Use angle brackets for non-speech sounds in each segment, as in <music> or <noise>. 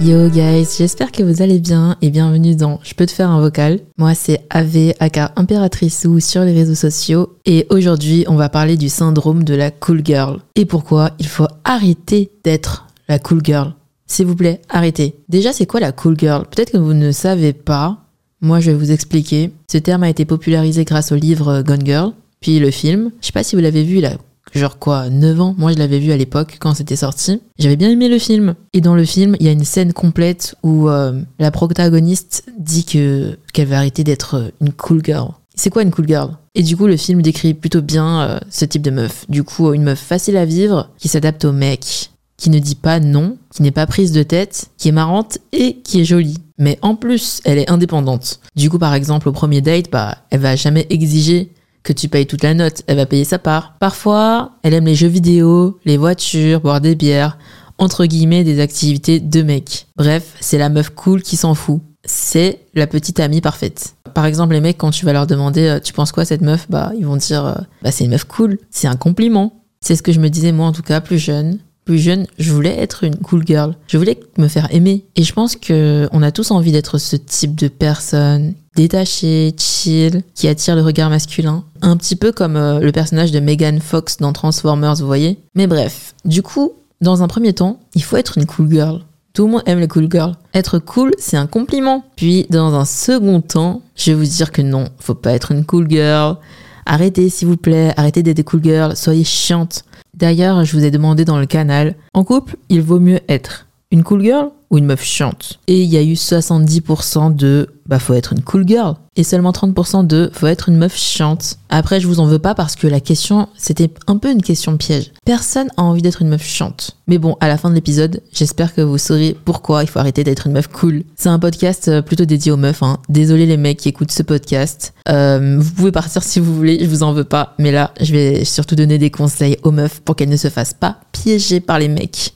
Yo guys, j'espère que vous allez bien et bienvenue dans Je peux te faire un vocal. Moi c'est Ave aka Impératrice ou sur les réseaux sociaux et aujourd'hui on va parler du syndrome de la cool girl et pourquoi il faut arrêter d'être la cool girl. S'il vous plaît, arrêtez. Déjà c'est quoi la cool girl? Peut-être que vous ne savez pas. Moi je vais vous expliquer. Ce terme a été popularisé grâce au livre Gone Girl, puis le film. Je sais pas si vous l'avez vu, il a genre quoi, 9 ans? Moi, je l'avais vu à l'époque quand c'était sorti. J'avais bien aimé le film. Et dans le film, il y a une scène complète où euh, la protagoniste dit que qu'elle va arrêter d'être une cool girl. C'est quoi une cool girl? Et du coup, le film décrit plutôt bien euh, ce type de meuf. Du coup, une meuf facile à vivre, qui s'adapte au mec, qui ne dit pas non, qui n'est pas prise de tête, qui est marrante et qui est jolie. Mais en plus, elle est indépendante. Du coup, par exemple, au premier date, bah, elle va jamais exiger que tu payes toute la note, elle va payer sa part. Parfois, elle aime les jeux vidéo, les voitures, boire des bières, entre guillemets des activités de mec. Bref, c'est la meuf cool qui s'en fout. C'est la petite amie parfaite. Par exemple, les mecs, quand tu vas leur demander euh, tu penses quoi cette meuf, bah ils vont dire euh, bah c'est une meuf cool, c'est un compliment. C'est ce que je me disais moi en tout cas plus jeune. Plus jeune, je voulais être une cool girl. Je voulais me faire aimer. Et je pense que on a tous envie d'être ce type de personne détachée, chill, qui attire le regard masculin. Un petit peu comme euh, le personnage de Megan Fox dans Transformers, vous voyez. Mais bref, du coup, dans un premier temps, il faut être une cool girl. Tout le monde aime les cool girls. Être cool, c'est un compliment. Puis, dans un second temps, je vais vous dire que non, faut pas être une cool girl. Arrêtez, s'il vous plaît, arrêtez d'être cool girls, soyez chiantes. D'ailleurs, je vous ai demandé dans le canal, en couple, il vaut mieux être une cool girl ou une meuf chiante. Et il y a eu 70% de bah faut être une cool girl et seulement 30% de faut être une meuf chiante. Après je vous en veux pas parce que la question c'était un peu une question piège. Personne a envie d'être une meuf chiante. Mais bon, à la fin de l'épisode, j'espère que vous saurez pourquoi il faut arrêter d'être une meuf cool. C'est un podcast euh, plutôt dédié aux meufs. Hein. Désolé les mecs qui écoutent ce podcast. Euh, vous pouvez partir si vous voulez, je vous en veux pas. Mais là, je vais surtout donner des conseils aux meufs pour qu'elles ne se fassent pas piéger par les mecs.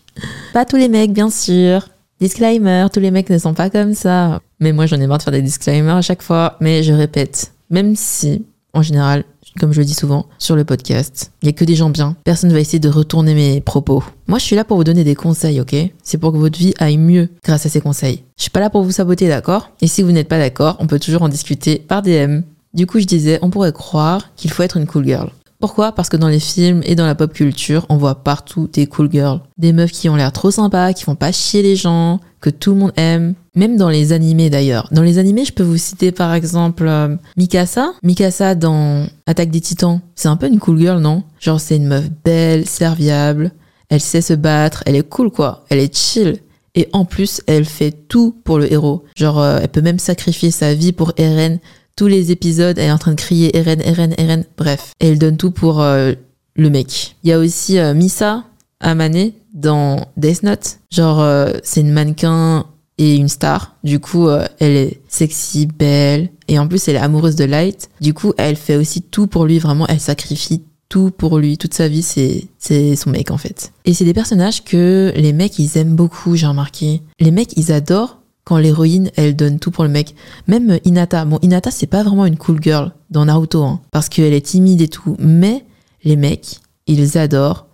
Pas tous les mecs, bien sûr. Disclaimer, tous les mecs ne sont pas comme ça. Mais moi, j'en ai marre de faire des disclaimers à chaque fois. Mais je répète, même si, en général, comme je le dis souvent sur le podcast, il y a que des gens bien. Personne ne va essayer de retourner mes propos. Moi, je suis là pour vous donner des conseils, ok? C'est pour que votre vie aille mieux grâce à ces conseils. Je suis pas là pour vous saboter, d'accord? Et si vous n'êtes pas d'accord, on peut toujours en discuter par DM. Du coup, je disais, on pourrait croire qu'il faut être une cool girl. Pourquoi? Parce que dans les films et dans la pop culture, on voit partout des cool girls. Des meufs qui ont l'air trop sympas, qui font pas chier les gens, que tout le monde aime. Même dans les animés d'ailleurs. Dans les animés, je peux vous citer par exemple euh, Mikasa. Mikasa dans Attaque des Titans. C'est un peu une cool girl, non? Genre c'est une meuf belle, serviable, elle sait se battre, elle est cool quoi, elle est chill. Et en plus, elle fait tout pour le héros. Genre, euh, elle peut même sacrifier sa vie pour Eren tous les épisodes, elle est en train de crier Eren, Eren, Eren. Bref, et elle donne tout pour euh, le mec. Il y a aussi euh, Misa Amane dans Death Note. Genre, euh, c'est une mannequin et une star. Du coup, euh, elle est sexy, belle, et en plus, elle est amoureuse de Light. Du coup, elle fait aussi tout pour lui, vraiment, elle sacrifie tout pour lui, toute sa vie, c'est c'est son mec en fait. Et c'est des personnages que les mecs ils aiment beaucoup, j'ai remarqué. Les mecs ils adorent quand l'héroïne elle donne tout pour le mec. Même Hinata, bon Hinata c'est pas vraiment une cool girl dans Naruto, hein, parce qu'elle est timide et tout, mais les mecs ils adorent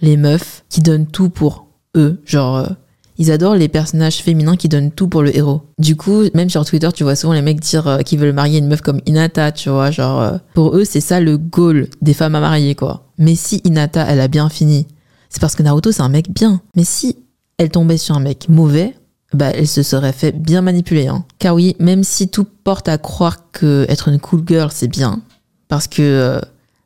les meufs qui donnent tout pour eux, genre euh, ils adorent les personnages féminins qui donnent tout pour le héros. Du coup, même sur Twitter, tu vois souvent les mecs dire euh, qu'ils veulent marier une meuf comme Inata, tu vois, genre euh, pour eux, c'est ça le goal des femmes à marier quoi. Mais si Inata, elle a bien fini, c'est parce que Naruto c'est un mec bien. Mais si elle tombait sur un mec mauvais, bah elle se serait fait bien manipuler hein. Car oui, même si tout porte à croire que être une cool girl c'est bien parce que euh,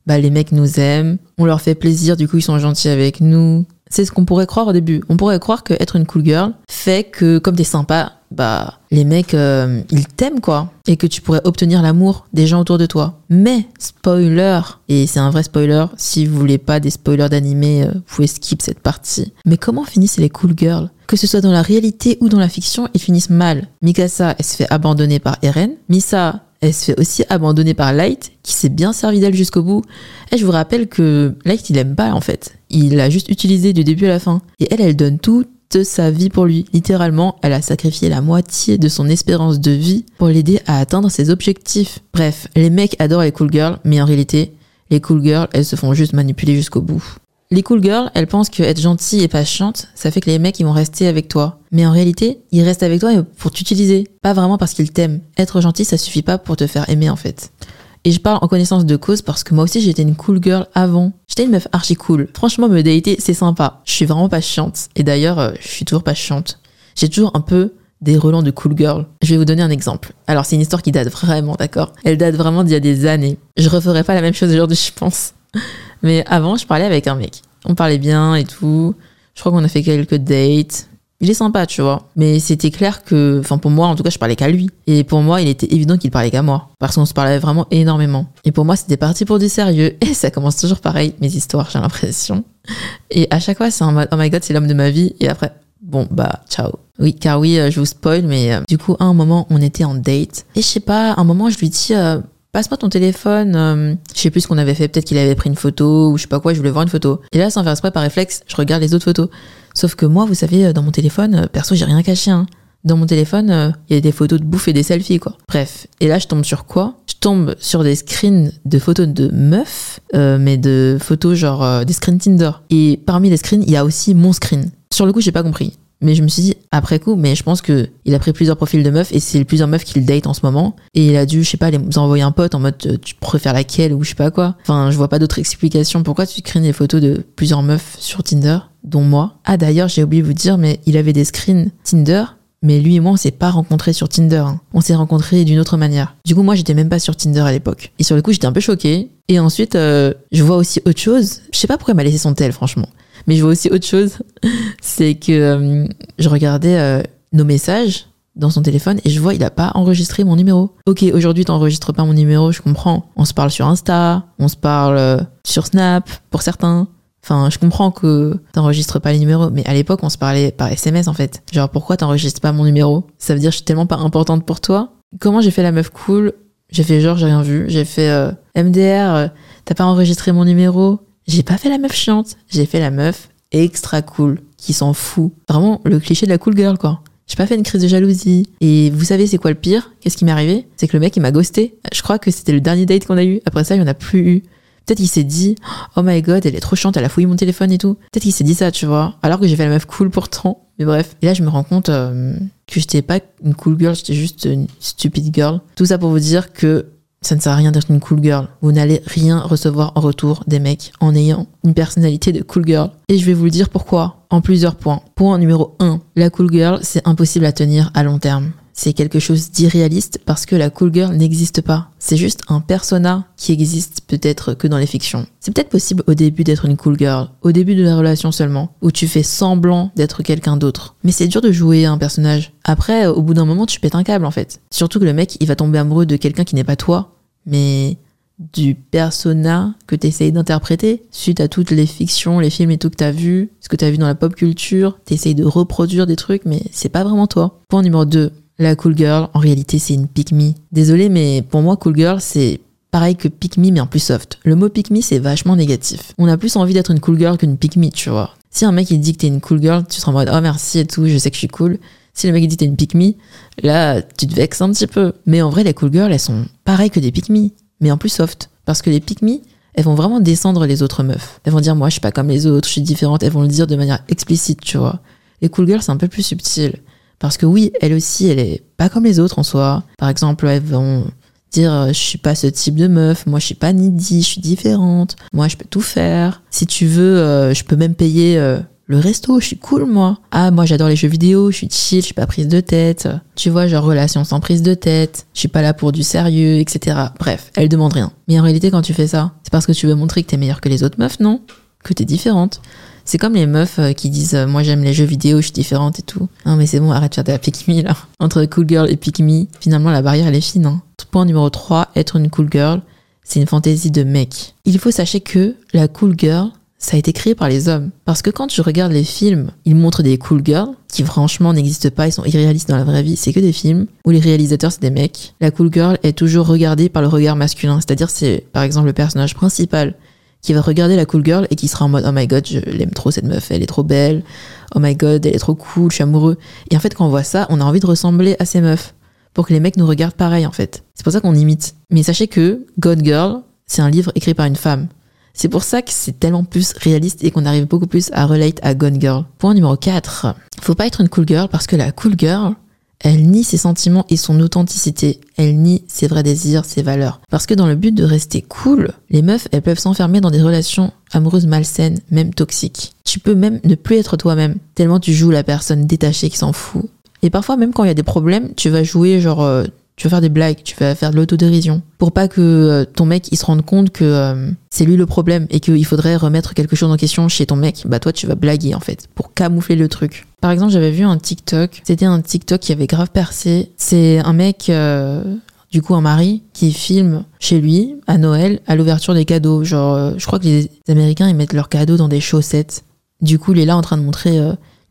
bah les mecs nous aiment, on leur fait plaisir, du coup ils sont gentils avec nous, c'est ce qu'on pourrait croire au début. On pourrait croire qu'être une cool girl fait que, comme t'es sympa, bah, les mecs, euh, ils t'aiment, quoi. Et que tu pourrais obtenir l'amour des gens autour de toi. Mais, spoiler, et c'est un vrai spoiler, si vous voulez pas des spoilers d'animé, euh, vous pouvez skip cette partie. Mais comment finissent les cool girls? Que ce soit dans la réalité ou dans la fiction, ils finissent mal. Mikasa, elle se fait abandonner par Eren. Misa, elle se fait aussi abandonner par Light, qui s'est bien servi d'elle jusqu'au bout. Et je vous rappelle que Light, il aime pas en fait. Il l'a juste utilisé du début à la fin. Et elle, elle donne toute sa vie pour lui. Littéralement, elle a sacrifié la moitié de son espérance de vie pour l'aider à atteindre ses objectifs. Bref, les mecs adorent les cool girls, mais en réalité, les cool girls, elles se font juste manipuler jusqu'au bout. Les cool girls, elles pensent que être gentille et patiente, ça fait que les mecs ils vont rester avec toi. Mais en réalité, ils restent avec toi pour t'utiliser, pas vraiment parce qu'ils t'aiment. Être gentil, ça suffit pas pour te faire aimer en fait. Et je parle en connaissance de cause parce que moi aussi j'étais une cool girl avant. J'étais une meuf archi cool. Franchement, me dater, c'est sympa. Je suis vraiment pas chiante. Et d'ailleurs, euh, je suis toujours pas chiante. J'ai toujours un peu des relents de cool girl. Je vais vous donner un exemple. Alors, c'est une histoire qui date vraiment, d'accord? Elle date vraiment d'il y a des années. Je referai pas la même chose aujourd'hui, je pense. Mais avant, je parlais avec un mec. On parlait bien et tout. Je crois qu'on a fait quelques dates. Il est sympa, tu vois. Mais c'était clair que, enfin pour moi, en tout cas, je parlais qu'à lui. Et pour moi, il était évident qu'il parlait qu'à moi. Parce qu'on se parlait vraiment énormément. Et pour moi, c'était parti pour du sérieux. <laughs> Et ça commence toujours pareil, mes histoires, j'ai l'impression. Et à chaque fois, c'est en mode, oh my god, c'est l'homme de ma vie. Et après, bon, bah, ciao. Oui, car oui, euh, je vous spoil, mais euh, du coup, à un moment, on était en date. Et je sais pas, à un moment, je lui dis, euh, passe-moi ton téléphone. Je sais plus ce qu'on avait fait. Peut-être qu'il avait pris une photo ou je sais pas quoi. Je voulais voir une photo. Et là, sans faire exprès, par réflexe, je regarde les autres photos. Sauf que moi, vous savez, dans mon téléphone, euh, perso, j'ai rien caché. Hein. Dans mon téléphone, euh, il y a des photos de bouffe et des selfies, quoi. Bref. Et là, je tombe sur quoi? Je tombe sur des screens de photos de meufs, mais de photos genre des screens Tinder. Et parmi les screens, il y a aussi mon screen. Sur le coup, j'ai pas compris. Mais je me suis dit, après coup, mais je pense que il a pris plusieurs profils de meufs et c'est plusieurs meufs qu'il date en ce moment. Et il a dû, je sais pas, les envoyer un pote en mode, euh, tu préfères laquelle ou je sais pas quoi. Enfin, je vois pas d'autre explication. Pourquoi tu screens des photos de plusieurs meufs sur Tinder, dont moi? Ah, d'ailleurs, j'ai oublié de vous dire, mais il avait des screens Tinder. Mais lui et moi, on s'est pas rencontrés sur Tinder. hein. On s'est rencontrés d'une autre manière. Du coup, moi, j'étais même pas sur Tinder à l'époque. Et sur le coup, j'étais un peu choquée. Et ensuite, euh, je vois aussi autre chose. Je sais pas pourquoi il m'a laissé son tel, franchement. Mais je vois aussi autre chose, <laughs> c'est que euh, je regardais euh, nos messages dans son téléphone et je vois il a pas enregistré mon numéro. Ok, aujourd'hui t'enregistres pas mon numéro, je comprends. On se parle sur Insta, on se parle sur Snap pour certains. Enfin, je comprends que t'enregistres pas les numéros, mais à l'époque on se parlait par SMS en fait. Genre pourquoi t'enregistres pas mon numéro? Ça veut dire que je suis tellement pas importante pour toi. Comment j'ai fait la meuf cool? J'ai fait genre j'ai rien vu. J'ai fait euh, MDR, euh, t'as pas enregistré mon numéro? J'ai pas fait la meuf chiante, j'ai fait la meuf extra cool, qui s'en fout. Vraiment le cliché de la cool girl, quoi. J'ai pas fait une crise de jalousie. Et vous savez, c'est quoi le pire? Qu'est-ce qui m'est arrivé? C'est que le mec, il m'a ghosté. Je crois que c'était le dernier date qu'on a eu. Après ça, il y en a plus eu. Peut-être qu'il s'est dit, oh my god, elle est trop chiante, elle a fouillé mon téléphone et tout. Peut-être qu'il s'est dit ça, tu vois. Alors que j'ai fait la meuf cool pourtant. Mais bref. Et là, je me rends compte euh, que j'étais pas une cool girl, j'étais juste une stupide girl. Tout ça pour vous dire que ça ne sert à rien d'être une cool girl. Vous n'allez rien recevoir en retour des mecs en ayant une personnalité de cool girl. Et je vais vous le dire pourquoi en plusieurs points. Point numéro 1. La cool girl, c'est impossible à tenir à long terme. C'est quelque chose d'irréaliste parce que la cool girl n'existe pas. C'est juste un persona qui existe peut-être que dans les fictions. C'est peut-être possible au début d'être une cool girl, au début de la relation seulement, où tu fais semblant d'être quelqu'un d'autre. Mais c'est dur de jouer un personnage. Après, au bout d'un moment, tu pètes un câble en fait. Surtout que le mec, il va tomber amoureux de quelqu'un qui n'est pas toi, mais du persona que tu essayes d'interpréter suite à toutes les fictions, les films et tout que tu as vu, ce que tu as vu dans la pop culture. Tu essayes de reproduire des trucs, mais c'est pas vraiment toi. Point numéro 2. La cool girl, en réalité, c'est une pick me. Désolé, mais pour moi, cool girl, c'est pareil que pick me, mais en plus soft. Le mot pick me, c'est vachement négatif. On a plus envie d'être une cool girl qu'une pick me, tu vois. Si un mec il dit que t'es une cool girl, tu seras en mode oh merci et tout, je sais que je suis cool. Si le mec il dit que t'es une pick me, là tu te vexes un petit peu. Mais en vrai, les cool girls, elles sont pareilles que des pick me, mais en plus soft. Parce que les pick me, elles vont vraiment descendre les autres meufs. Elles vont dire moi je suis pas comme les autres, je suis différente. Elles vont le dire de manière explicite, tu vois. Les cool girls, c'est un peu plus subtil. Parce que oui, elle aussi, elle est pas comme les autres en soi. Par exemple, elles vont dire euh, je suis pas ce type de meuf, moi je suis pas needy, je suis différente, moi je peux tout faire. Si tu veux, euh, je peux même payer euh, le resto, je suis cool moi. Ah moi j'adore les jeux vidéo, je suis chill, je suis pas prise de tête. Tu vois, genre relation sans prise de tête, je suis pas là pour du sérieux, etc. Bref, elle demande rien. Mais en réalité quand tu fais ça, c'est parce que tu veux montrer que t'es meilleure que les autres meufs, non? Que t'es différente. C'est comme les meufs euh, qui disent euh, moi j'aime les jeux vidéo, je suis différente et tout. Non mais c'est bon, arrête de faire de la pick là. Entre cool girl et pick me, finalement la barrière elle est fine. Hein. Point numéro 3, être une cool girl, c'est une fantaisie de mec. Il faut sachez que la cool girl, ça a été créé par les hommes. Parce que quand tu regardes les films, ils montrent des cool girls qui franchement n'existent pas, ils sont irréalistes dans la vraie vie, c'est que des films où les réalisateurs c'est des mecs. La cool girl est toujours regardée par le regard masculin, c'est-à-dire c'est par exemple le personnage principal qui va regarder la cool girl et qui sera en mode oh my god je l'aime trop cette meuf elle est trop belle. Oh my god elle est trop cool je suis amoureux. Et en fait quand on voit ça on a envie de ressembler à ces meufs pour que les mecs nous regardent pareil en fait. C'est pour ça qu'on imite. Mais sachez que God Girl c'est un livre écrit par une femme. C'est pour ça que c'est tellement plus réaliste et qu'on arrive beaucoup plus à relate à Gone Girl. Point numéro 4. Faut pas être une cool girl parce que la cool girl, elle nie ses sentiments et son authenticité. Elle nie ses vrais désirs, ses valeurs. Parce que dans le but de rester cool, les meufs, elles peuvent s'enfermer dans des relations amoureuses malsaines, même toxiques. Tu peux même ne plus être toi-même, tellement tu joues la personne détachée qui s'en fout. Et parfois, même quand il y a des problèmes, tu vas jouer genre... Tu vas faire des blagues, tu vas faire de l'autodérision. Pour pas que euh, ton mec il se rende compte que euh, c'est lui le problème et qu'il faudrait remettre quelque chose en question chez ton mec, bah toi tu vas blaguer en fait, pour camoufler le truc. Par exemple, j'avais vu un TikTok, c'était un TikTok qui avait grave percé. C'est un mec, euh, du coup un mari, qui filme chez lui à Noël à l'ouverture des cadeaux. Genre, je crois que les Américains ils mettent leurs cadeaux dans des chaussettes. Du coup, il est là en train de montrer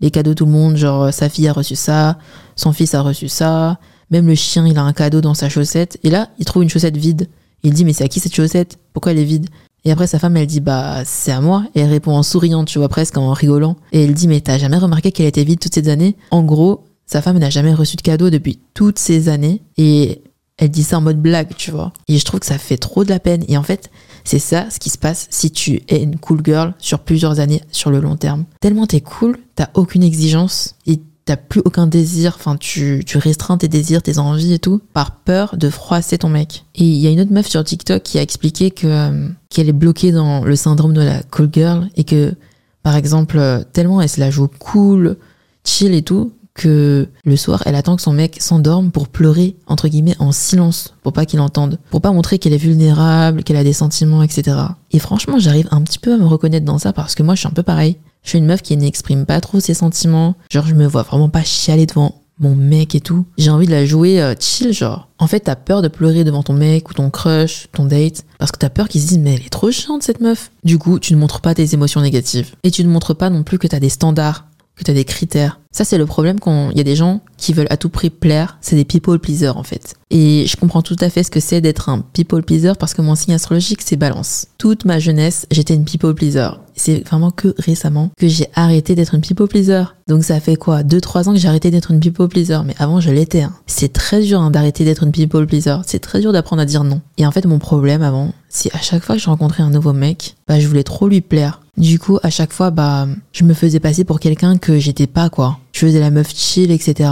les cadeaux de tout le monde, genre sa fille a reçu ça, son fils a reçu ça, même le chien, il a un cadeau dans sa chaussette. Et là, il trouve une chaussette vide. Il dit, mais c'est à qui cette chaussette? Pourquoi elle est vide? Et après, sa femme, elle dit, bah, c'est à moi. Et elle répond en souriant, tu vois, presque en rigolant. Et elle dit, mais t'as jamais remarqué qu'elle était vide toutes ces années? En gros, sa femme n'a jamais reçu de cadeau depuis toutes ces années. Et elle dit ça en mode blague, tu vois. Et je trouve que ça fait trop de la peine. Et en fait, c'est ça ce qui se passe si tu es une cool girl sur plusieurs années, sur le long terme. Tellement t'es cool, t'as aucune exigence et t'as plus aucun désir, enfin tu, tu restreins tes désirs, tes envies et tout, par peur de froisser ton mec. Et il y a une autre meuf sur TikTok qui a expliqué que euh, qu'elle est bloquée dans le syndrome de la cool girl et que par exemple euh, tellement elle se la joue cool, chill et tout que le soir elle attend que son mec s'endorme pour pleurer entre guillemets en silence pour pas qu'il entende, pour pas montrer qu'elle est vulnérable, qu'elle a des sentiments, etc. Et franchement j'arrive un petit peu à me reconnaître dans ça parce que moi je suis un peu pareil. Je suis une meuf qui n'exprime pas trop ses sentiments. Genre, je me vois vraiment pas chialer devant mon mec et tout. J'ai envie de la jouer euh, chill, genre. En fait, t'as peur de pleurer devant ton mec ou ton crush, ton date, parce que t'as peur qu'ils se disent, mais elle est trop chiante cette meuf. Du coup, tu ne montres pas tes émotions négatives. Et tu ne montres pas non plus que t'as des standards, que t'as des critères. Ça, c'est le problème quand il y a des gens qui veulent à tout prix plaire. C'est des people pleasers, en fait. Et je comprends tout à fait ce que c'est d'être un people pleaser parce que mon signe astrologique, c'est balance. Toute ma jeunesse, j'étais une people pleaser. C'est vraiment que récemment que j'ai arrêté d'être une people pleaser. Donc ça fait quoi? Deux, trois ans que j'ai arrêté d'être une people pleaser. Mais avant, je l'étais. Hein. C'est très dur hein, d'arrêter d'être une people pleaser. C'est très dur d'apprendre à dire non. Et en fait, mon problème avant, c'est à chaque fois que je rencontrais un nouveau mec, bah, je voulais trop lui plaire. Du coup, à chaque fois, bah, je me faisais passer pour quelqu'un que j'étais pas, quoi je faisais la meuf chill, etc.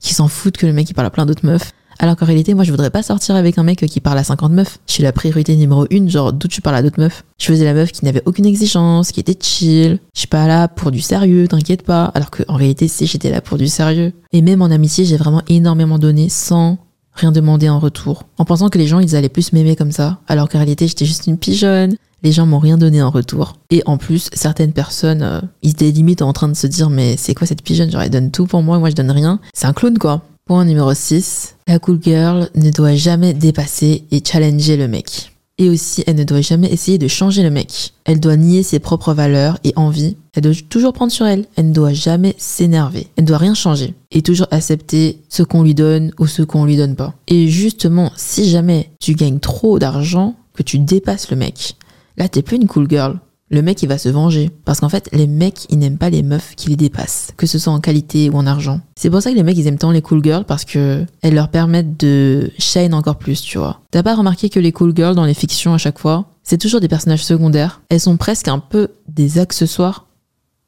Qui s'en foutent que le mec il parle à plein d'autres meufs. Alors qu'en réalité, moi je voudrais pas sortir avec un mec qui parle à 50 meufs. Je suis la priorité numéro une, genre d'où tu parles à d'autres meufs. Je faisais la meuf qui n'avait aucune exigence, qui était chill. Je suis pas là pour du sérieux, t'inquiète pas. Alors qu'en réalité, si j'étais là pour du sérieux. Et même en amitié, j'ai vraiment énormément donné sans rien demander en retour. En pensant que les gens ils allaient plus m'aimer comme ça. Alors qu'en réalité, j'étais juste une pigeonne les gens m'ont rien donné en retour. Et en plus, certaines personnes, euh, ils étaient limite en train de se dire mais c'est quoi cette pigeonne? Genre elle donne tout pour moi moi je donne rien. C'est un clown quoi. Point numéro 6. La cool girl ne doit jamais dépasser et challenger le mec. Et aussi, elle ne doit jamais essayer de changer le mec. Elle doit nier ses propres valeurs et envies. Elle doit toujours prendre sur elle. Elle ne doit jamais s'énerver. Elle ne doit rien changer. Et toujours accepter ce qu'on lui donne ou ce qu'on lui donne pas. Et justement, si jamais tu gagnes trop d'argent, que tu dépasses le mec, là t'es plus une cool girl le mec il va se venger. Parce qu'en fait, les mecs ils n'aiment pas les meufs qui les dépassent, que ce soit en qualité ou en argent. C'est pour ça que les mecs ils aiment tant les cool girls parce que elles leur permettent de shine encore plus, tu vois. T'as pas remarqué que les cool girls dans les fictions à chaque fois, c'est toujours des personnages secondaires. Elles sont presque un peu des accessoires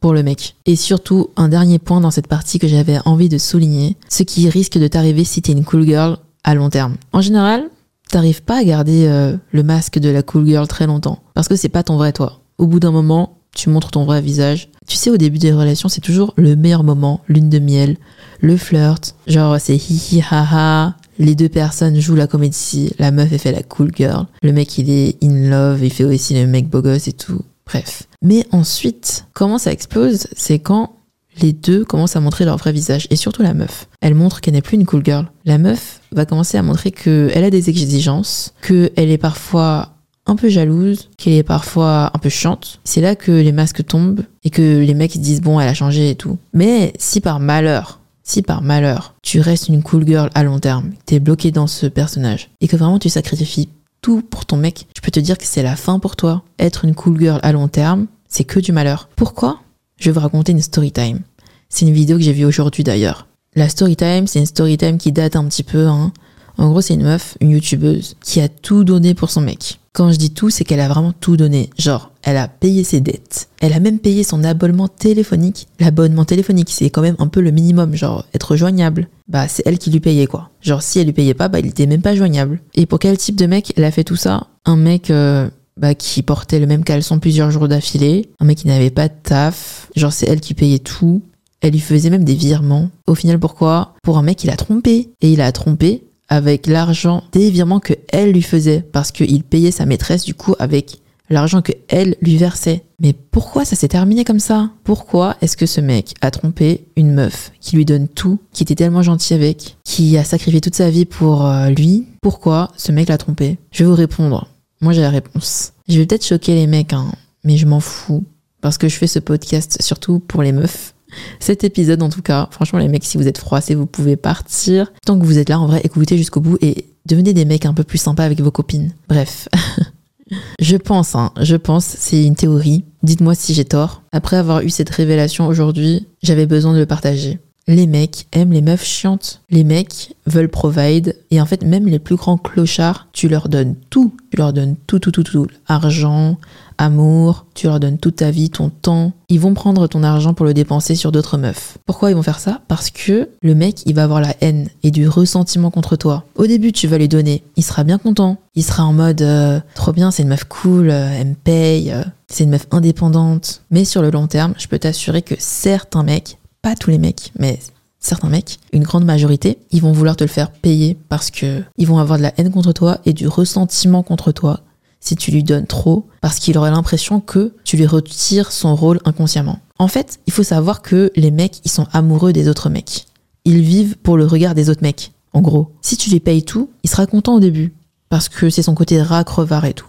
pour le mec. Et surtout, un dernier point dans cette partie que j'avais envie de souligner, ce qui risque de t'arriver si t'es une cool girl à long terme. En général, t'arrives pas à garder euh, le masque de la cool girl très longtemps parce que c'est pas ton vrai toi au bout d'un moment, tu montres ton vrai visage. Tu sais, au début des relations, c'est toujours le meilleur moment, lune de miel, le flirt, genre c'est hi hi ha ha. Les deux personnes jouent la comédie, la meuf elle fait la cool girl, le mec il est in love, il fait aussi le mec beau gosse et tout. Bref. Mais ensuite, comment ça explose C'est quand les deux commencent à montrer leur vrai visage, et surtout la meuf. Elle montre qu'elle n'est plus une cool girl. La meuf va commencer à montrer qu'elle a des exigences, qu'elle est parfois un peu jalouse, qu'elle est parfois un peu chiante. C'est là que les masques tombent et que les mecs disent bon, elle a changé et tout. Mais si par malheur, si par malheur, tu restes une cool girl à long terme, t'es bloqué dans ce personnage et que vraiment tu sacrifies tout pour ton mec, je peux te dire que c'est la fin pour toi. Être une cool girl à long terme, c'est que du malheur. Pourquoi? Je vais vous raconter une story time. C'est une vidéo que j'ai vue aujourd'hui d'ailleurs. La story time, c'est une story time qui date un petit peu. Hein. En gros, c'est une meuf, une youtubeuse, qui a tout donné pour son mec. Quand je dis tout, c'est qu'elle a vraiment tout donné. Genre, elle a payé ses dettes. Elle a même payé son abonnement téléphonique. L'abonnement téléphonique, c'est quand même un peu le minimum. Genre, être joignable. Bah, c'est elle qui lui payait, quoi. Genre, si elle lui payait pas, bah, il était même pas joignable. Et pour quel type de mec elle a fait tout ça? Un mec, euh, bah, qui portait le même caleçon plusieurs jours d'affilée. Un mec qui n'avait pas de taf. Genre, c'est elle qui payait tout. Elle lui faisait même des virements. Au final, pourquoi? Pour un mec, il a trompé. Et il a trompé avec l'argent des virements que elle lui faisait parce qu'il payait sa maîtresse du coup avec l'argent que elle lui versait. Mais pourquoi ça s'est terminé comme ça? Pourquoi est-ce que ce mec a trompé une meuf qui lui donne tout, qui était tellement gentil avec, qui a sacrifié toute sa vie pour euh, lui? Pourquoi ce mec l'a trompé? Je vais vous répondre. Moi j'ai la réponse. Je vais peut-être choquer les mecs, hein, mais je m'en fous parce que je fais ce podcast surtout pour les meufs cet épisode en tout cas. Franchement les mecs, si vous êtes froissés, vous pouvez partir. Tant que vous êtes là, en vrai, écoutez jusqu'au bout et devenez des mecs un peu plus sympas avec vos copines. Bref. <laughs> je pense, hein, je pense, c'est une théorie. Dites-moi si j'ai tort. Après avoir eu cette révélation aujourd'hui, j'avais besoin de le partager. Les mecs aiment les meufs chiantes. Les mecs veulent provide. Et en fait, même les plus grands clochards, tu leur donnes tout. Tu leur donnes tout, tout, tout, tout. Argent, amour, tu leur donnes toute ta vie, ton temps. Ils vont prendre ton argent pour le dépenser sur d'autres meufs. Pourquoi ils vont faire ça? Parce que le mec, il va avoir la haine et du ressentiment contre toi. Au début, tu vas lui donner. Il sera bien content. Il sera en mode euh, trop bien, c'est une meuf cool, euh, elle me paye, euh, c'est une meuf indépendante. Mais sur le long terme, je peux t'assurer que certains mecs, pas tous les mecs, mais certains mecs, une grande majorité, ils vont vouloir te le faire payer parce que ils vont avoir de la haine contre toi et du ressentiment contre toi si tu lui donnes trop, parce qu'il aurait l'impression que tu lui retires son rôle inconsciemment. En fait, il faut savoir que les mecs, ils sont amoureux des autres mecs. Ils vivent pour le regard des autres mecs. En gros, si tu lui payes tout, il sera content au début, parce que c'est son côté rat, crevard et tout.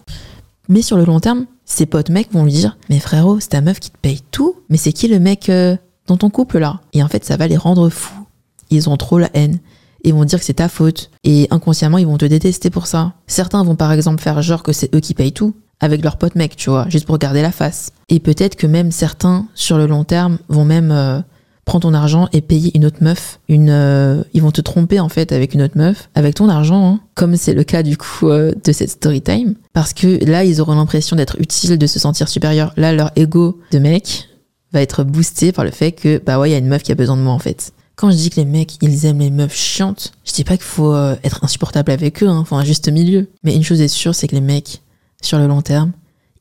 Mais sur le long terme, ses potes mecs vont lui dire Mais frérot, c'est ta meuf qui te paye tout, mais c'est qui le mec euh, dans ton couple là Et en fait, ça va les rendre fous. Ils ont trop la haine ils vont dire que c'est ta faute. Et inconsciemment, ils vont te détester pour ça. Certains vont par exemple faire genre que c'est eux qui payent tout, avec leur pote mec, tu vois, juste pour garder la face. Et peut-être que même certains, sur le long terme, vont même euh, prendre ton argent et payer une autre meuf. Une, euh, ils vont te tromper en fait avec une autre meuf, avec ton argent, hein, comme c'est le cas du coup euh, de cette story time. Parce que là, ils auront l'impression d'être utiles, de se sentir supérieurs. Là, leur ego de mec va être boosté par le fait que, bah ouais, il y a une meuf qui a besoin de moi en fait. Quand je dis que les mecs, ils aiment les meufs chiantes, je dis pas qu'il faut euh, être insupportable avec eux, hein, faut un juste milieu. Mais une chose est sûre, c'est que les mecs, sur le long terme,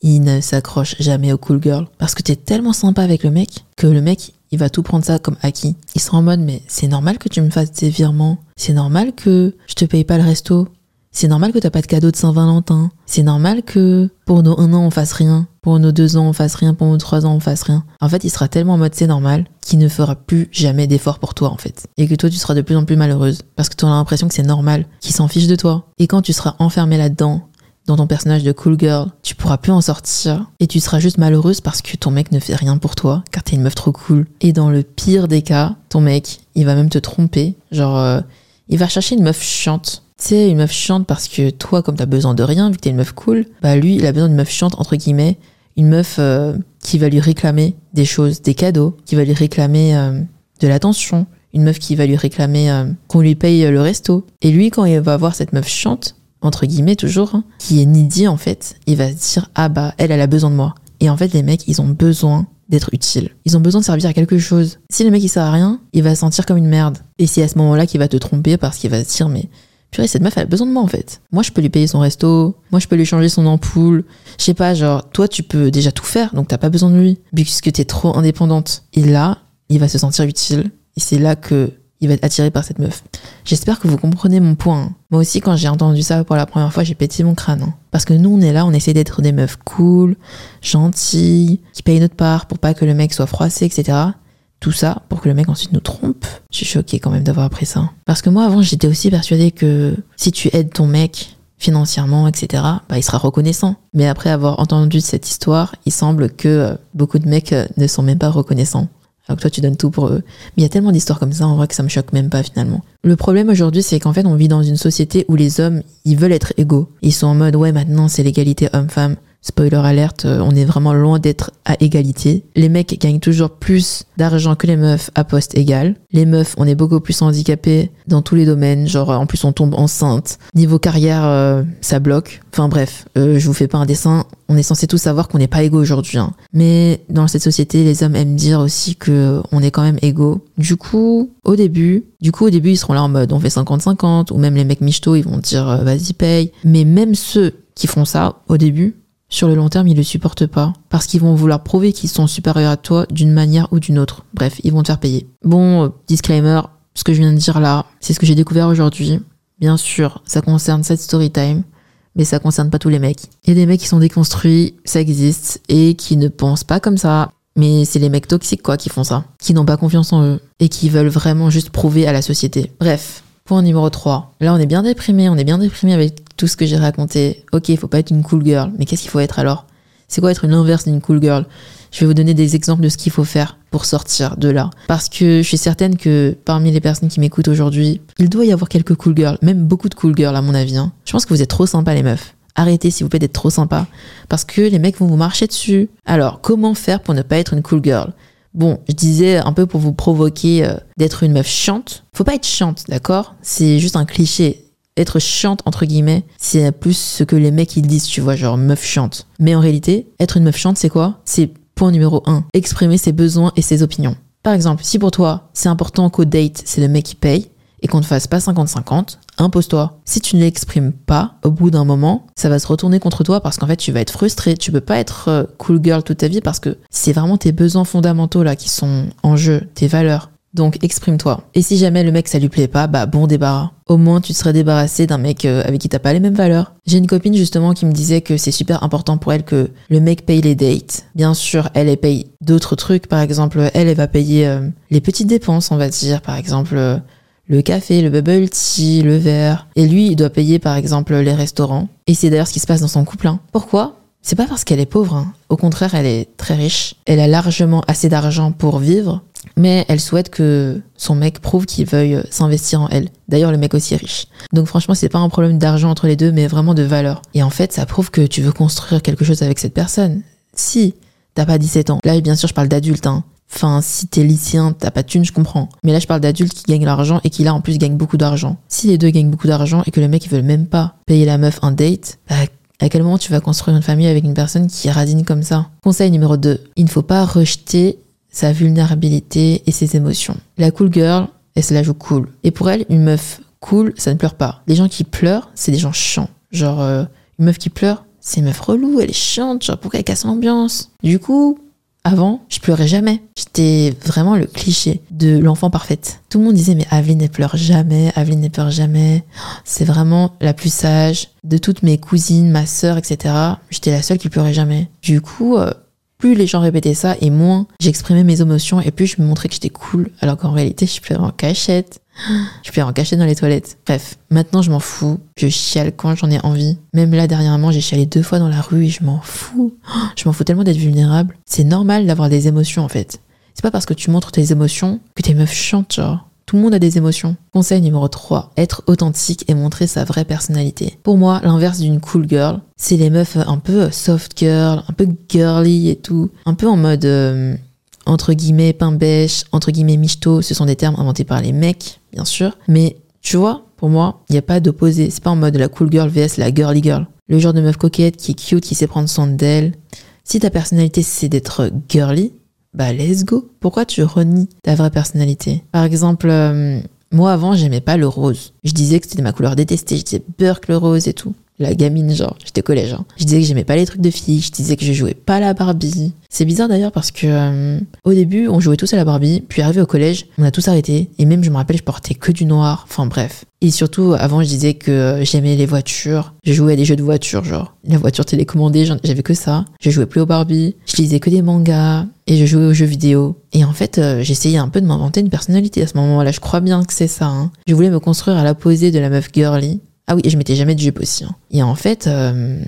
ils ne s'accrochent jamais aux cool girls. Parce que t'es tellement sympa avec le mec que le mec, il va tout prendre ça comme acquis. Il sera en mode, mais c'est normal que tu me fasses des virements. C'est normal que je te paye pas le resto. C'est normal que t'as pas de cadeau de Saint-Valentin. C'est normal que pour nos un an on fasse rien. Pour nos deux ans on fasse rien. Pour nos trois ans on fasse rien. En fait, il sera tellement en mode c'est normal qu'il ne fera plus jamais d'effort pour toi en fait. Et que toi tu seras de plus en plus malheureuse. Parce que tu auras l'impression que c'est normal, qu'il s'en fiche de toi. Et quand tu seras enfermé là-dedans, dans ton personnage de cool girl, tu pourras plus en sortir et tu seras juste malheureuse parce que ton mec ne fait rien pour toi car t'es une meuf trop cool. Et dans le pire des cas, ton mec, il va même te tromper. Genre, euh, il va chercher une meuf chiante. Tu sais, une meuf chiante parce que toi, comme t'as besoin de rien, vu que t'es une meuf cool, bah lui, il a besoin d'une meuf chiante, entre guillemets, une meuf euh, qui va lui réclamer des choses, des cadeaux, qui va lui réclamer euh, de l'attention, une meuf qui va lui réclamer euh, qu'on lui paye le resto. Et lui, quand il va voir cette meuf chiante, entre guillemets toujours, hein, qui est needy en fait, il va se dire ah bah elle, elle a besoin de moi. Et en fait, les mecs, ils ont besoin d'être utiles. Ils ont besoin de servir à quelque chose. Si le mec il sert à rien, il va se sentir comme une merde. Et c'est à ce moment-là qu'il va te tromper parce qu'il va se dire mais purée cette meuf elle a besoin de moi en fait. Moi je peux lui payer son resto, moi je peux lui changer son ampoule. Je sais pas genre toi tu peux déjà tout faire donc t'as pas besoin de lui puisque t'es trop indépendante. Et là il va se sentir utile et c'est là que il va être attiré par cette meuf. J'espère que vous comprenez mon point. hein. Moi aussi, quand j'ai entendu ça pour la première fois, j'ai pété mon crâne. hein. Parce que nous, on est là, on essaie d'être des meufs cool, gentilles, qui payent notre part pour pas que le mec soit froissé, etc. Tout ça pour que le mec ensuite nous trompe. Je suis choquée quand même d'avoir appris ça. Parce que moi, avant, j'étais aussi persuadée que si tu aides ton mec financièrement, etc., bah, il sera reconnaissant. Mais après avoir entendu cette histoire, il semble que euh, beaucoup de mecs euh, ne sont même pas reconnaissants. Alors que toi, tu donnes tout pour eux. Mais il y a tellement d'histoires comme ça, en vrai, que ça me choque même pas finalement. Le problème aujourd'hui, c'est qu'en fait, on vit dans une société où les hommes, ils veulent être égaux. Ils sont en mode, ouais, maintenant, c'est l'égalité homme-femme. Spoiler alerte, euh, on est vraiment loin d'être à égalité. Les mecs gagnent toujours plus d'argent que les meufs à poste égal. Les meufs, on est beaucoup plus handicapés dans tous les domaines. Genre, en plus, on tombe enceinte. Niveau carrière, euh, ça bloque. Enfin bref, euh, je vous fais pas un dessin. On est censé tous savoir qu'on n'est pas égaux aujourd'hui. hein. Mais dans cette société, les hommes aiment dire aussi que on est quand même égaux. Du coup, au début, du coup, au début, ils seront là en mode on fait 50-50. Ou même les mecs michto, ils vont dire vas-y paye. Mais même ceux qui font ça au début, sur le long terme, ils le supportent pas. Parce qu'ils vont vouloir prouver qu'ils sont supérieurs à toi d'une manière ou d'une autre. Bref, ils vont te faire payer. Bon, euh, disclaimer, ce que je viens de dire là, c'est ce que j'ai découvert aujourd'hui. Bien sûr, ça concerne cette story time, mais ça concerne pas tous les mecs. Il y a des mecs qui sont déconstruits, ça existe, et qui ne pensent pas comme ça. Mais c'est les mecs toxiques, quoi, qui font ça. Qui n'ont pas confiance en eux. Et qui veulent vraiment juste prouver à la société. Bref. Point numéro 3. Là, on est bien déprimé, on est bien déprimé avec tout ce que j'ai raconté. Ok, il faut pas être une cool girl, mais qu'est-ce qu'il faut être alors? C'est quoi être une inverse d'une cool girl? Je vais vous donner des exemples de ce qu'il faut faire pour sortir de là. Parce que je suis certaine que parmi les personnes qui m'écoutent aujourd'hui, il doit y avoir quelques cool girls, même beaucoup de cool girls à mon avis. hein. Je pense que vous êtes trop sympas les meufs. Arrêtez s'il vous plaît d'être trop sympa parce que les mecs vont vous marcher dessus. Alors, comment faire pour ne pas être une cool girl? Bon, je disais un peu pour vous provoquer euh, d'être une meuf chiante. Faut pas être chiante, d'accord? C'est juste un cliché. Être chiante, entre guillemets, c'est plus ce que les mecs ils disent, tu vois, genre meuf chiante. Mais en réalité, être une meuf chiante, c'est quoi? C'est point numéro un, exprimer ses besoins et ses opinions. Par exemple, si pour toi, c'est important qu'au date, c'est le mec qui paye, et qu'on ne fasse pas 50-50, impose-toi. Si tu ne l'exprimes pas, au bout d'un moment, ça va se retourner contre toi parce qu'en fait, tu vas être frustré. Tu peux pas être euh, cool girl toute ta vie parce que c'est vraiment tes besoins fondamentaux là qui sont en jeu, tes valeurs. Donc exprime-toi. Et si jamais le mec ça lui plaît pas, bah bon débarras. Au moins tu serais débarrassé d'un mec euh, avec qui t'as pas les mêmes valeurs. J'ai une copine justement qui me disait que c'est super important pour elle que le mec paye les dates. Bien sûr, elle elle paye d'autres trucs. Par exemple, elle elle va payer euh, les petites dépenses, on va dire. Par exemple. Le café, le bubble tea, le verre. Et lui, il doit payer par exemple les restaurants. Et c'est d'ailleurs ce qui se passe dans son couple. hein. Pourquoi? C'est pas parce qu'elle est pauvre. hein. Au contraire, elle est très riche. Elle a largement assez d'argent pour vivre. Mais elle souhaite que son mec prouve qu'il veuille s'investir en elle. D'ailleurs, le mec aussi est riche. Donc franchement, c'est pas un problème d'argent entre les deux, mais vraiment de valeur. Et en fait, ça prouve que tu veux construire quelque chose avec cette personne. Si t'as pas 17 ans. Là, bien sûr, je parle d'adulte. Hein. Enfin, si t'es lycéen, t'as pas de thune, je comprends. Mais là, je parle d'adultes qui gagnent l'argent et qui là, en plus, gagnent beaucoup d'argent. Si les deux gagnent beaucoup d'argent et que le mec, il veut même pas payer la meuf un date, bah, à quel moment tu vas construire une famille avec une personne qui radine comme ça? Conseil numéro 2. Il ne faut pas rejeter sa vulnérabilité et ses émotions. La cool girl, elle se la joue cool. Et pour elle, une meuf cool, ça ne pleure pas. Les gens qui pleurent, c'est des gens chiants. Genre, euh, une meuf qui pleure, c'est une meuf relou, elle est chiante, genre pourquoi elle casse l'ambiance? Du coup, avant, je pleurais jamais. J'étais vraiment le cliché de l'enfant parfaite. Tout le monde disait mais Aveline ne pleure jamais, Aveline ne pleure jamais. C'est vraiment la plus sage de toutes mes cousines, ma sœur, etc. J'étais la seule qui pleurait jamais. Du coup, euh, Plus les gens répétaient ça et moins j'exprimais mes émotions et plus je me montrais que j'étais cool alors qu'en réalité je pleurais en cachette. <gasps> Je pleurais en cachette dans les toilettes. Bref, maintenant je m'en fous. Je chiale quand j'en ai envie. Même là dernièrement j'ai chialé deux fois dans la rue et je m'en fous. <gasps> Je m'en fous tellement d'être vulnérable. C'est normal d'avoir des émotions en fait. C'est pas parce que tu montres tes émotions que tes meufs chantent genre. Tout le monde a des émotions. Conseil numéro 3. Être authentique et montrer sa vraie personnalité. Pour moi, l'inverse d'une cool girl, c'est les meufs un peu soft girl, un peu girly et tout. Un peu en mode, euh, entre guillemets, pain bêche, entre guillemets, michto. Ce sont des termes inventés par les mecs, bien sûr. Mais tu vois, pour moi, il n'y a pas d'opposé. C'est pas en mode la cool girl vs la girly girl. Le genre de meuf coquette qui est cute, qui sait prendre soin d'elle. Si ta personnalité c'est d'être girly, bah let's go. Pourquoi tu renies ta vraie personnalité? Par exemple, euh, moi avant, j'aimais pas le rose. Je disais que c'était ma couleur détestée. Je disais Burke le rose et tout. La gamine, genre, j'étais collège. Hein. Je disais que j'aimais pas les trucs de filles. Je disais que je jouais pas à la Barbie. C'est bizarre d'ailleurs parce que euh, au début, on jouait tous à la Barbie. Puis arrivé au collège, on a tous arrêté. Et même, je me rappelle, je portais que du noir. Enfin bref. Et surtout, avant, je disais que j'aimais les voitures. Je jouais à des jeux de voitures, genre la voiture télécommandée. J'avais que ça. Je jouais plus aux Barbie. Je lisais que des mangas et je jouais aux jeux vidéo. Et en fait, euh, j'essayais un peu de m'inventer une personnalité à ce moment-là. Je crois bien que c'est ça. Hein. Je voulais me construire à l'opposé de la meuf girly. Ah oui, et je mettais jamais de jupe aussi. Hein. Et en fait, euh,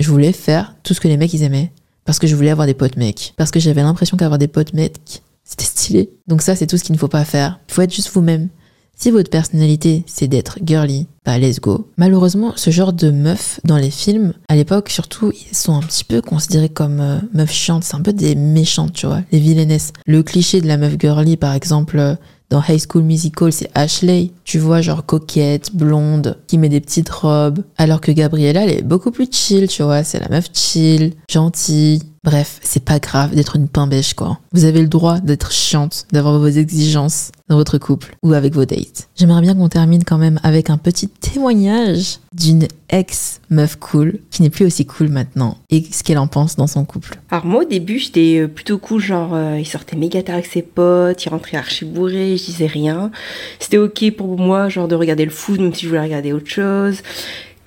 je voulais faire tout ce que les mecs ils aimaient. Parce que je voulais avoir des potes mecs. Parce que j'avais l'impression qu'avoir des potes mecs, c'était stylé. Donc ça, c'est tout ce qu'il ne faut pas faire. Il faut être juste vous-même. Si votre personnalité, c'est d'être girly, bah let's go. Malheureusement, ce genre de meufs dans les films, à l'époque surtout, ils sont un petit peu considérés comme euh, meufs chiantes. C'est un peu des méchantes, tu vois, les vilainesses. Le cliché de la meuf girly, par exemple, euh, dans High School Musical, c'est Ashley. Tu vois, genre coquette, blonde, qui met des petites robes. Alors que Gabriella, elle est beaucoup plus chill, tu vois. C'est la meuf chill, gentille. Bref, c'est pas grave d'être une pain bêche, quoi. Vous avez le droit d'être chiante, d'avoir vos exigences dans votre couple ou avec vos dates. J'aimerais bien qu'on termine quand même avec un petit témoignage d'une ex meuf cool qui n'est plus aussi cool maintenant et ce qu'elle en pense dans son couple. Alors moi au début j'étais euh, plutôt cool, genre euh, il sortait méga tard avec ses potes, il rentrait archi bourré, je disais rien. C'était ok pour moi genre de regarder le foot même si je voulais regarder autre chose.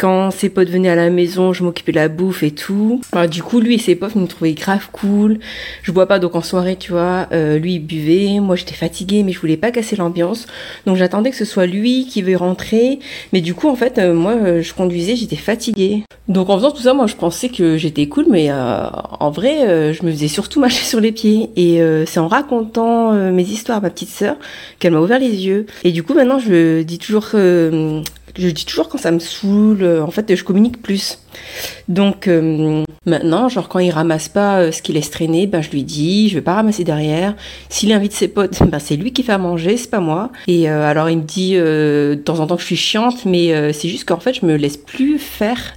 Quand ses potes venaient à la maison, je m'occupais de la bouffe et tout. Du coup, lui et ses potes me trouvaient grave cool. Je bois pas, donc en soirée, tu vois, euh, lui il buvait. Moi, j'étais fatiguée, mais je voulais pas casser l'ambiance. Donc, j'attendais que ce soit lui qui veuille rentrer. Mais du coup, en fait, euh, moi, euh, je conduisais, j'étais fatiguée. Donc, en faisant tout ça, moi, je pensais que j'étais cool, mais en vrai, je me faisais surtout <laughs> marcher sur les pieds. Et c'est en racontant mes histoires à ma petite sœur qu'elle m'a ouvert les yeux. Et du coup, maintenant, je dis toujours je dis toujours quand ça me saoule, euh, en fait, je communique plus. Donc euh, maintenant, genre quand il ramasse pas euh, ce qu'il laisse traîner, ben je lui dis, je vais pas ramasser derrière. S'il invite ses potes, <laughs> ben c'est lui qui fait à manger, c'est pas moi. Et alors il me dit de temps en temps que je suis chiante, mais c'est juste qu'en fait je me laisse plus faire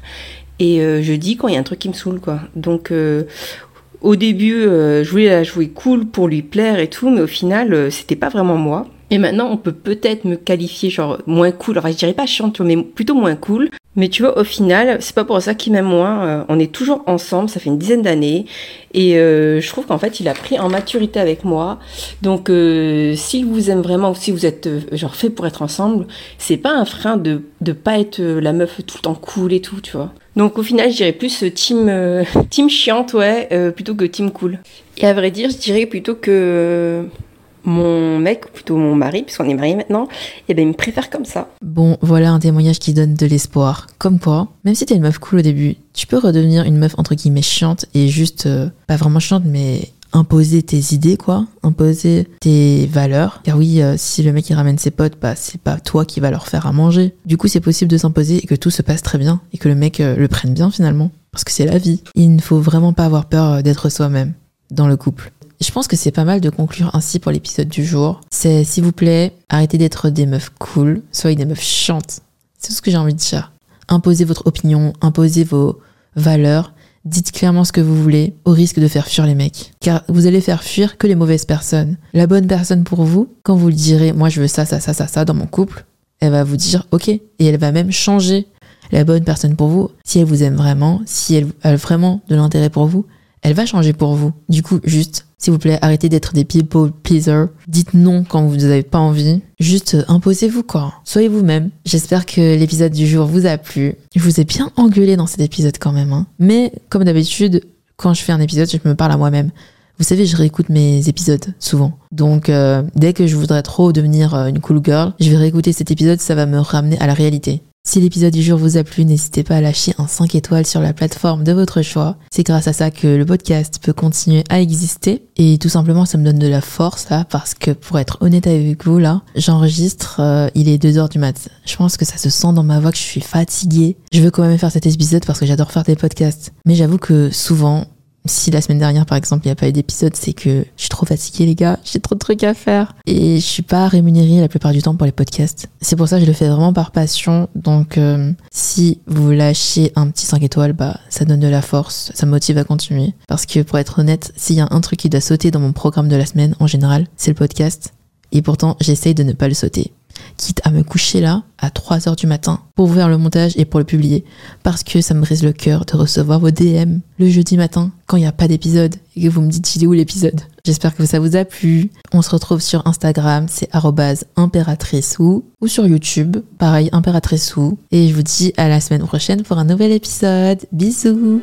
et je dis quand il y a un truc qui me saoule quoi. Donc au début, je voulais la jouer cool pour lui plaire et tout, mais au final, c'était pas vraiment moi. Et maintenant, on peut peut-être me qualifier genre moins cool. Alors, je dirais pas chiante, mais plutôt moins cool. Mais tu vois, au final, c'est pas pour ça qu'il m'aime moins. Euh, on est toujours ensemble, ça fait une dizaine d'années. Et euh, je trouve qu'en fait, il a pris en maturité avec moi. Donc, euh, s'il vous aime vraiment ou si vous êtes genre fait pour être ensemble, c'est pas un frein de de pas être la meuf tout le temps cool et tout, tu vois. Donc, au final, je dirais plus team <laughs> team chiante, ouais, plutôt que team cool. Et à vrai dire, je dirais plutôt que mon mec, plutôt mon mari, puisqu'on est mariés maintenant, et eh ben il me préfère comme ça. Bon, voilà un témoignage qui donne de l'espoir. Comme quoi, même si t'es une meuf cool au début, tu peux redevenir une meuf entre guillemets chiante et juste, euh, pas vraiment chiante, mais imposer tes idées, quoi, imposer tes valeurs. Car oui, euh, si le mec il ramène ses potes, bah c'est pas toi qui va leur faire à manger. Du coup, c'est possible de s'imposer et que tout se passe très bien et que le mec euh, le prenne bien finalement. Parce que c'est la vie. Il ne faut vraiment pas avoir peur d'être soi-même dans le couple. Je pense que c'est pas mal de conclure ainsi pour l'épisode du jour. C'est, s'il vous plaît, arrêtez d'être des meufs cool, soyez des meufs chiantes. C'est tout ce que j'ai envie de dire. Imposez votre opinion, imposez vos valeurs, dites clairement ce que vous voulez, au risque de faire fuir les mecs. Car vous allez faire fuir que les mauvaises personnes. La bonne personne pour vous, quand vous le direz, moi je veux ça, ça, ça, ça, ça dans mon couple, elle va vous dire ok, et elle va même changer la bonne personne pour vous. Si elle vous aime vraiment, si elle a vraiment de l'intérêt pour vous, elle va changer pour vous. Du coup, juste s'il vous plaît, arrêtez d'être des people pleasers. Dites non quand vous n'avez pas envie. Juste euh, imposez-vous quoi. Soyez vous-même. J'espère que l'épisode du jour vous a plu. Je vous ai bien engueulé dans cet épisode quand même. Hein. Mais comme d'habitude, quand je fais un épisode, je me parle à moi-même. Vous savez, je réécoute mes épisodes souvent. Donc, euh, dès que je voudrais trop devenir euh, une cool girl, je vais réécouter cet épisode, ça va me ramener à la réalité. Si l'épisode du jour vous a plu, n'hésitez pas à lâcher un 5 étoiles sur la plateforme de votre choix. C'est grâce à ça que le podcast peut continuer à exister. Et tout simplement, ça me donne de la force là, parce que pour être honnête avec vous là, j'enregistre, euh, il est 2h du mat. Je pense que ça se sent dans ma voix que je suis fatiguée. Je veux quand même faire cet épisode parce que j'adore faire des podcasts. Mais j'avoue que souvent, si la semaine dernière, par exemple, il n'y a pas eu d'épisode, c'est que je suis trop fatiguée, les gars. J'ai trop de trucs à faire. Et je suis pas rémunérée la plupart du temps pour les podcasts. C'est pour ça que je le fais vraiment par passion. Donc, euh, si vous lâchez un petit 5 étoiles, bah, ça donne de la force. Ça motive à continuer. Parce que, pour être honnête, s'il y a un truc qui doit sauter dans mon programme de la semaine, en général, c'est le podcast. Et pourtant, j'essaye de ne pas le sauter quitte à me coucher là à 3 heures du matin pour ouvrir le montage et pour le publier. Parce que ça me brise le cœur de recevoir vos DM le jeudi matin quand il n'y a pas d'épisode et que vous me dites il est où l'épisode? J'espère que ça vous a plu. On se retrouve sur Instagram, c'est impératrice ou, ou sur YouTube, pareil impératrice ou. Et je vous dis à la semaine prochaine pour un nouvel épisode. Bisous